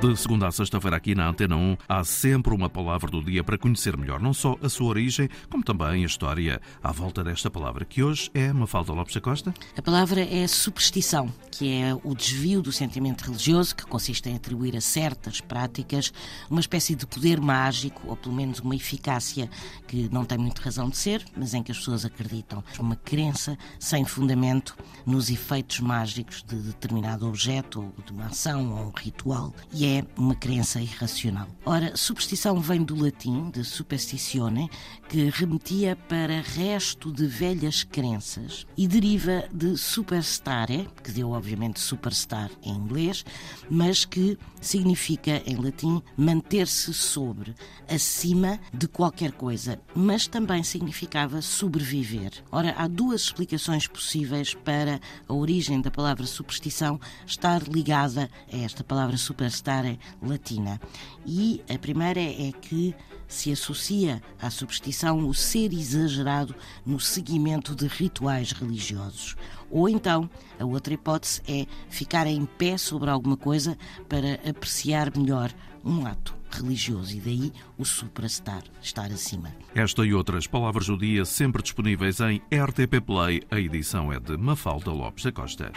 De segunda a sexta-feira aqui na Antena 1 há sempre uma palavra do dia para conhecer melhor não só a sua origem, como também a história à volta desta palavra, que hoje é Mafalda Lopes da Costa. A palavra é superstição, que é o desvio do sentimento religioso que consiste em atribuir a certas práticas uma espécie de poder mágico, ou pelo menos uma eficácia que não tem muito razão de ser, mas em que as pessoas acreditam. Uma crença sem fundamento nos efeitos mágicos de determinado objeto, ou de uma ação ou um ritual. E é uma crença irracional. Ora, superstição vem do latim, de superstitione, que remetia para resto de velhas crenças e deriva de superstare, que deu obviamente superstar em inglês, mas que significa em latim manter-se sobre, acima de qualquer coisa, mas também significava sobreviver. Ora, há duas explicações possíveis para a origem da palavra superstição estar ligada a esta palavra superstar latina. E a primeira é que se associa à superstição o ser exagerado no seguimento de rituais religiosos. Ou então, a outra hipótese é ficar em pé sobre alguma coisa para apreciar melhor um ato religioso e daí o suprastar, estar acima. Esta e outras palavras do dia sempre disponíveis em RTP Play. A edição é de Mafalda Lopes da Costa.